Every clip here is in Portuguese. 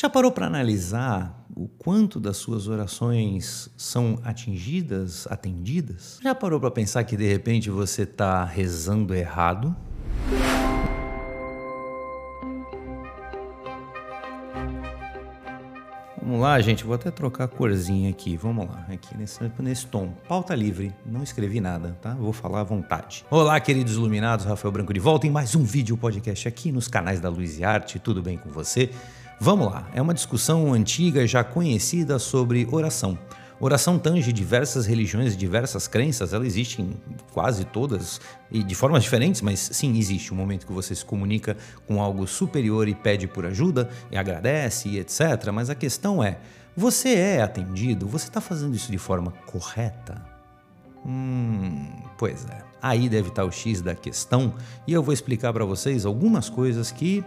já parou para analisar o quanto das suas orações são atingidas, atendidas? Já parou para pensar que de repente você está rezando errado? Vamos lá, gente. Vou até trocar a corzinha aqui. Vamos lá, aqui nesse, nesse tom. Pauta livre. Não escrevi nada, tá? Vou falar à vontade. Olá, queridos iluminados. Rafael Branco de volta em mais um vídeo podcast aqui nos canais da Luz e Arte. Tudo bem com você? Vamos lá, é uma discussão antiga já conhecida sobre oração. Oração tange diversas religiões diversas crenças, ela existe em quase todas e de formas diferentes, mas sim, existe um momento que você se comunica com algo superior e pede por ajuda e agradece e etc. Mas a questão é: você é atendido? Você está fazendo isso de forma correta? Hum, pois é. Aí deve estar o X da questão e eu vou explicar para vocês algumas coisas que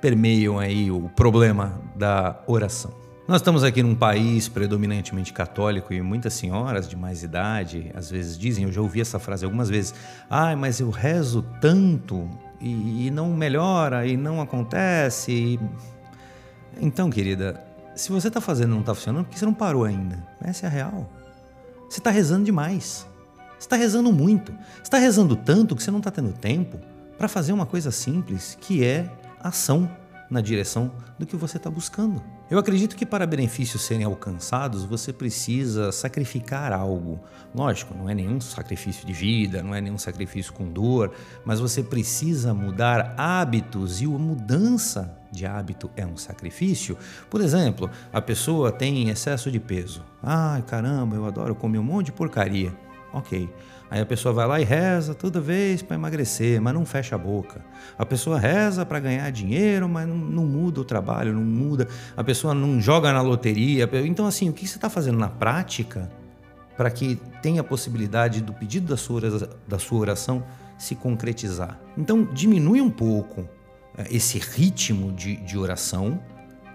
permeiam aí o problema da oração. Nós estamos aqui num país predominantemente católico e muitas senhoras de mais idade às vezes dizem, eu já ouvi essa frase algumas vezes, ai, ah, mas eu rezo tanto e, e não melhora e não acontece. E... Então, querida, se você está fazendo e não está funcionando, por que você não parou ainda? Essa é a real. Você está rezando demais. Você está rezando muito. Você está rezando tanto que você não está tendo tempo para fazer uma coisa simples que é ação na direção do que você está buscando. Eu acredito que para benefícios serem alcançados, você precisa sacrificar algo. Lógico, não é nenhum sacrifício de vida, não é nenhum sacrifício com dor, mas você precisa mudar hábitos e a mudança de hábito é um sacrifício. Por exemplo, a pessoa tem excesso de peso. Ai, caramba, eu adoro comer um monte de porcaria. Ok. Aí a pessoa vai lá e reza toda vez para emagrecer, mas não fecha a boca. A pessoa reza para ganhar dinheiro, mas não, não, muda o trabalho, não muda. A pessoa não joga na loteria. Então, assim, o que você está fazendo na prática para que tenha a possibilidade do pedido da sua, da sua oração se concretizar? Então, diminui um pouco eh, esse ritmo de, de oração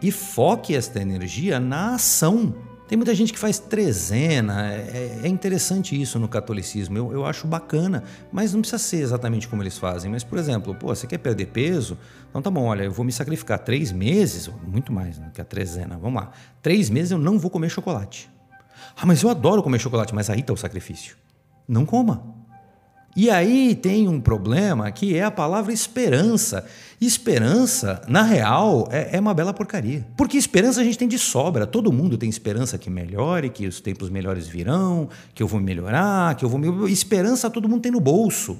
e foque esta energia na ação tem muita gente que faz trezena, é, é interessante isso no catolicismo, eu, eu, acho bacana, mas não precisa ser exatamente como eles fazem. Mas, por exemplo, pô, você quer perder peso? Então tá bom, olha, eu vou me sacrificar três meses, muito mais né, que a trezena, vamos lá. Três meses eu não vou comer chocolate. Ah, mas eu adoro comer chocolate, mas aí está o sacrifício. Não coma. E aí tem um problema que é a palavra esperança. Esperança, na real, é, é, uma bela porcaria. Porque esperança a gente tem de sobra. Todo mundo tem esperança que melhore, que os tempos melhores virão, que eu vou melhorar, que eu vou. Esperança todo mundo tem no bolso.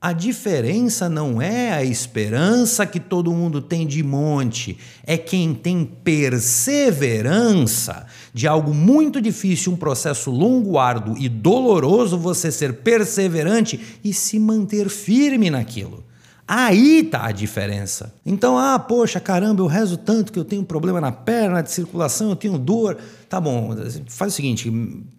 A diferença não é a esperança que todo mundo tem de monte, é quem tem perseverança de algo muito difícil, um processo longo, árduo e doloroso, você ser perseverante e se manter firme naquilo. Aí tá a diferença. Então, ah, poxa, caramba, eu rezo tanto que eu tenho problema na perna, de circulação, eu tenho dor. Tá bom, faz o seguinte: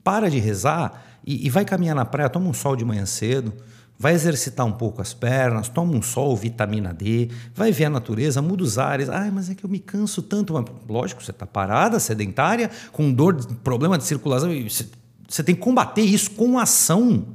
para de rezar e, e vai caminhar na praia, toma um sol de manhã cedo vai exercitar um pouco as pernas, toma um sol, vitamina D, vai ver a natureza, muda os ares. Ai, mas é que eu me canso tanto. Lógico, você está parada, sedentária, com dor, problema de circulação. Você, você tem que combater isso com ação.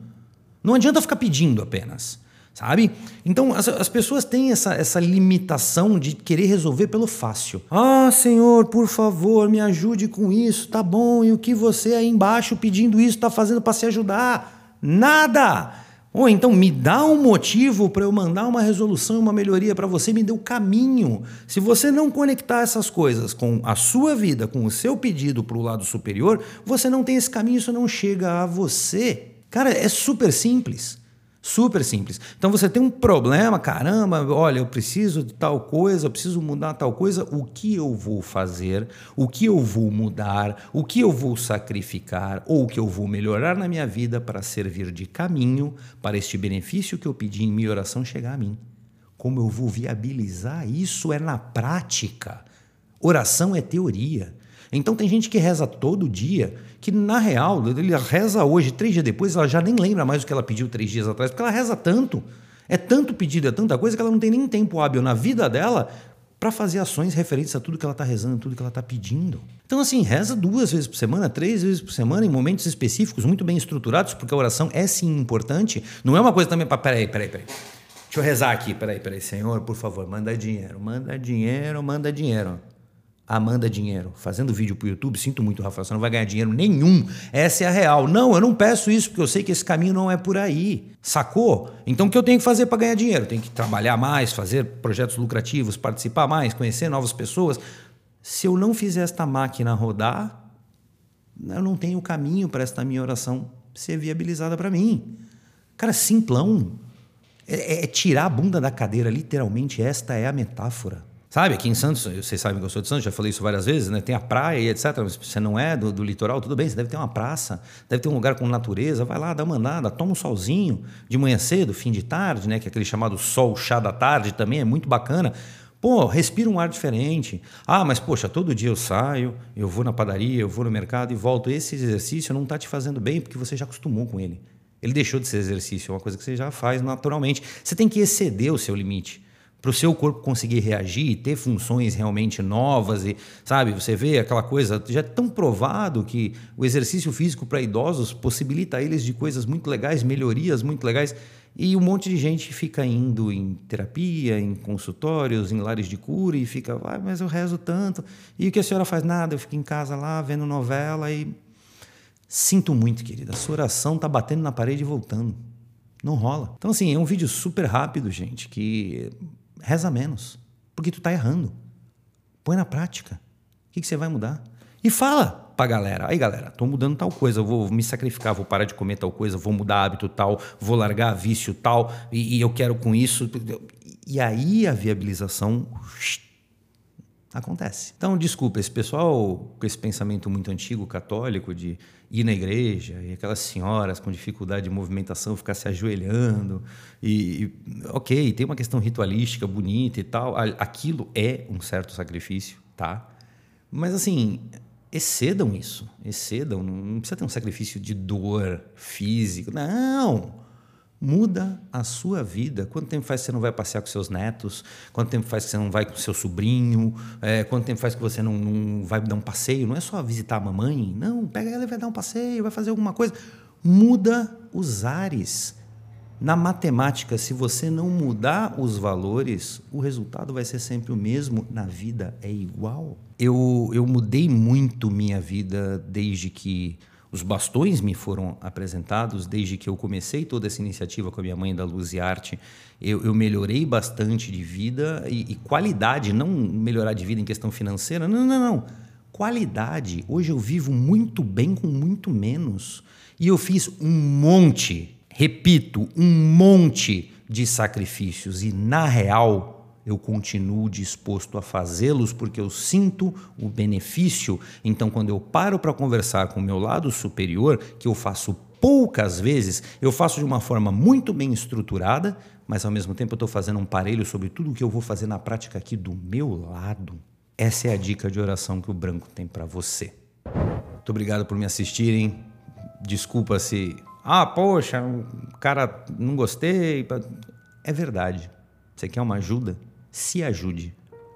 Não adianta ficar pedindo apenas sabe? Então as, as, pessoas têm essa, essa limitação de querer resolver pelo fácil. Ah, Senhor, por favor, me ajude com isso, tá bom? E o que você aí embaixo pedindo isso está fazendo para se ajudar? Nada! Ou então me dá um motivo para eu mandar uma resolução e uma melhoria para você, me dê o caminho. Se você não conectar essas coisas com a sua vida, com o seu pedido para o lado superior, você não tem esse caminho, isso não chega a você. Cara, é super simples. Super simples. Então você tem um problema, caramba, olha, eu preciso de tal coisa, eu preciso mudar tal coisa, o que eu vou fazer, o que eu vou mudar, o que eu vou sacrificar ou o que eu vou melhorar na minha vida para servir de caminho para este benefício que eu pedi em minha oração chegar a mim. Como eu vou viabilizar isso é na prática. Oração é teoria. Então tem gente que reza todo dia, que na real, ele reza hoje, três dias depois, ela já nem lembra mais o que ela pediu três dias atrás, porque ela reza tanto. É tanto pedido, é tanta coisa que ela não tem nem tempo hábil na vida dela para fazer ações referentes a tudo que ela está rezando, tudo que ela está pedindo. Então, assim, reza duas vezes por semana, três vezes por semana, em momentos específicos, muito bem estruturados, porque a oração é sim importante. Não é uma coisa também para. Peraí, peraí, peraí. Deixa eu rezar aqui, peraí, peraí. Senhor, por favor, manda dinheiro, manda dinheiro, manda dinheiro. Amanda dinheiro, fazendo vídeo pro YouTube, sinto muito, Rafael, você não vai ganhar dinheiro nenhum. Essa é a real. Não, eu não peço isso porque eu sei que esse caminho não é por aí. Sacou? Então o que eu tenho que fazer para ganhar dinheiro? Tenho que trabalhar mais, fazer projetos lucrativos, participar mais, conhecer novas pessoas. Se eu não fizer esta máquina rodar, eu não tenho caminho para esta minha oração ser viabilizada para mim. Cara, simplão. É, é, é tirar a bunda da cadeira, literalmente, esta é a metáfora. Sabe, aqui em Santos, vocês sabem que eu sou de Santos, já falei isso várias vezes, né? Tem a praia e etc. Mas você não é do, do, litoral, tudo bem, você deve ter uma praça, deve ter um lugar com natureza, vai lá, dá uma andada, toma um solzinho de manhã cedo, fim de tarde, né? Que é aquele chamado sol chá da tarde também é muito bacana. Pô, respira um ar diferente. Ah, mas poxa, todo dia eu saio, eu vou na padaria, eu vou no mercado e volto. Esse exercício não está te fazendo bem porque você já acostumou com ele. Ele deixou de ser exercício, é uma coisa que você já faz naturalmente. Você tem que exceder o seu limite para o seu corpo conseguir reagir ter funções realmente novas e sabe você vê aquela coisa já é tão provado que o exercício físico para idosos possibilita eles de coisas muito legais melhorias muito legais e um monte de gente fica indo em terapia em consultórios em lares de cura e fica ah, mas eu rezo tanto. E o que a senhora faz? Nada eu fico em casa lá vendo novela e sinto muito querida a sua oração tá batendo na parede e voltando. Não rola. Então, assim, é um vídeo super rápido, gente, que reza menos, porque tu tá errando. Põe na prática. O que, que você vai mudar? E fala pra galera. Aí, galera, tô mudando tal coisa, vou me sacrificar, vou parar de comer tal coisa, vou mudar hábito tal, vou largar vício tal, e, e eu quero com isso. E aí a viabilização acontece. Então, desculpa, esse pessoal com esse pensamento muito antigo, católico, de ir na igreja e aquelas senhoras com dificuldade de movimentação ficar se ajoelhando, e, e ok, tem uma questão ritualística bonita e tal, aquilo é um certo sacrifício, tá? Mas assim, excedam isso, excedam, não precisa ter um sacrifício de dor físico, não! Muda a sua vida. Quanto tempo faz que você não vai passear com seus netos? Quanto tempo faz que você não vai com seu sobrinho? É, quanto tempo faz que você não, não, vai dar um passeio? Não é só visitar a mamãe. Não, pega ela e vai dar um passeio, vai fazer alguma coisa. Muda os ares. Na matemática, se você não mudar os valores, o resultado vai ser sempre o mesmo. Na vida é igual. Eu, eu mudei muito minha vida desde que os bastões me foram apresentados desde que eu comecei toda essa iniciativa com a minha mãe da Luz e Arte. Eu, eu melhorei bastante de vida e, e, qualidade, não melhorar de vida em questão financeira, não, não, não. Qualidade. Hoje eu vivo muito bem com muito menos. E eu fiz um monte, repito, um monte de sacrifícios. E na real, eu continuo disposto a fazê-los porque eu sinto o benefício. Então, quando eu paro para conversar com o meu lado superior, que eu faço poucas vezes, eu faço de uma forma muito bem estruturada, mas ao mesmo tempo eu estou fazendo um parelho sobre tudo o que eu vou fazer na prática aqui do meu lado. Essa é a dica de oração que o branco tem para você. Muito obrigado por me assistirem. Desculpa se. Ah, poxa, cara não gostei. É verdade. Você quer uma ajuda? Se ajude.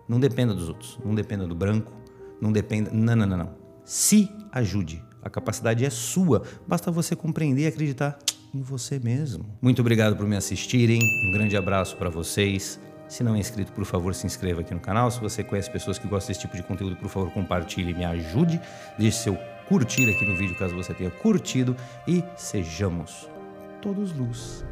Não dependa dos outros, não dependa do branco, não dependa. Não, não, não, não. Se ajude. A capacidade é sua. Basta você compreender e acreditar em você mesmo. Muito obrigado por me assistirem. Um grande abraço para vocês. Se não é inscrito, por favor, se inscreva aqui no canal. Se você conhece pessoas que gostam desse tipo de conteúdo, por favor, compartilhe e me ajude. Deixe seu curtir aqui no vídeo caso você tenha curtido e sejamos todos luz.